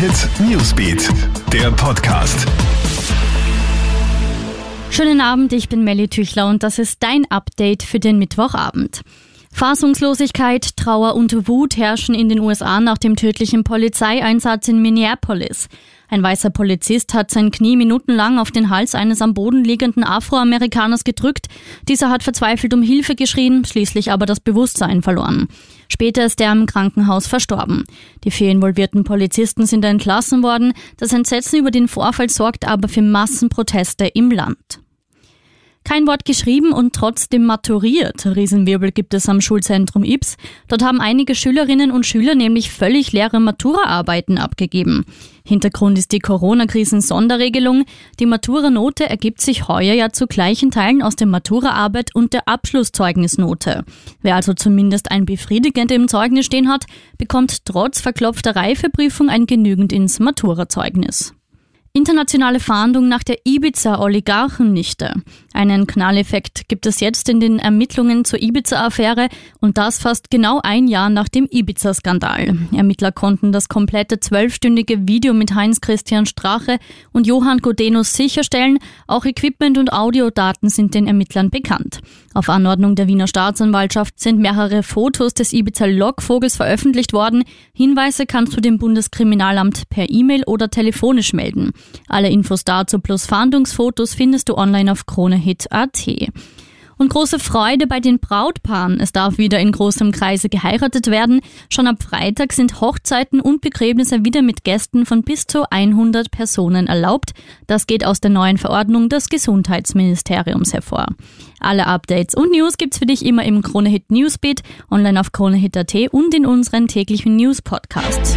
Hit Newsbeat, der Podcast. Schönen Abend, ich bin Melly Tüchler und das ist dein Update für den Mittwochabend. Fassungslosigkeit, Trauer und Wut herrschen in den USA nach dem tödlichen Polizeieinsatz in Minneapolis. Ein weißer Polizist hat sein Knie minutenlang auf den Hals eines am Boden liegenden Afroamerikaners gedrückt. Dieser hat verzweifelt um Hilfe geschrien, schließlich aber das Bewusstsein verloren. Später ist er im Krankenhaus verstorben. Die vier involvierten Polizisten sind entlassen worden. Das Entsetzen über den Vorfall sorgt aber für Massenproteste im Land. Kein Wort geschrieben und trotzdem maturiert. Riesenwirbel gibt es am Schulzentrum Ips. Dort haben einige Schülerinnen und Schüler nämlich völlig leere Maturaarbeiten abgegeben. Hintergrund ist die Corona-Krisen-Sonderregelung. Die Matura-Note ergibt sich heuer ja zu gleichen Teilen aus der Maturaarbeit und der Abschlusszeugnisnote. Wer also zumindest ein befriedigend im Zeugnis stehen hat, bekommt trotz verklopfter Reifeprüfung ein genügend ins Maturazeugnis. Internationale Fahndung nach der Ibiza-Oligarchennichte. Einen Knalleffekt gibt es jetzt in den Ermittlungen zur Ibiza-Affäre und das fast genau ein Jahr nach dem Ibiza-Skandal. Ermittler konnten das komplette zwölfstündige Video mit Heinz-Christian Strache und Johann Godenus sicherstellen. Auch Equipment und Audiodaten sind den Ermittlern bekannt. Auf Anordnung der Wiener Staatsanwaltschaft sind mehrere Fotos des Ibiza-Lockvogels veröffentlicht worden. Hinweise kannst du dem Bundeskriminalamt per E-Mail oder telefonisch melden. Alle Infos dazu plus Fahndungsfotos findest du online auf kronehit.at. Und große Freude bei den Brautpaaren. Es darf wieder in großem Kreise geheiratet werden. Schon ab Freitag sind Hochzeiten und Begräbnisse wieder mit Gästen von bis zu 100 Personen erlaubt. Das geht aus der neuen Verordnung des Gesundheitsministeriums hervor. Alle Updates und News gibt's für dich immer im Kronehit Newsbeat, online auf kronehit.at und in unseren täglichen News Podcasts.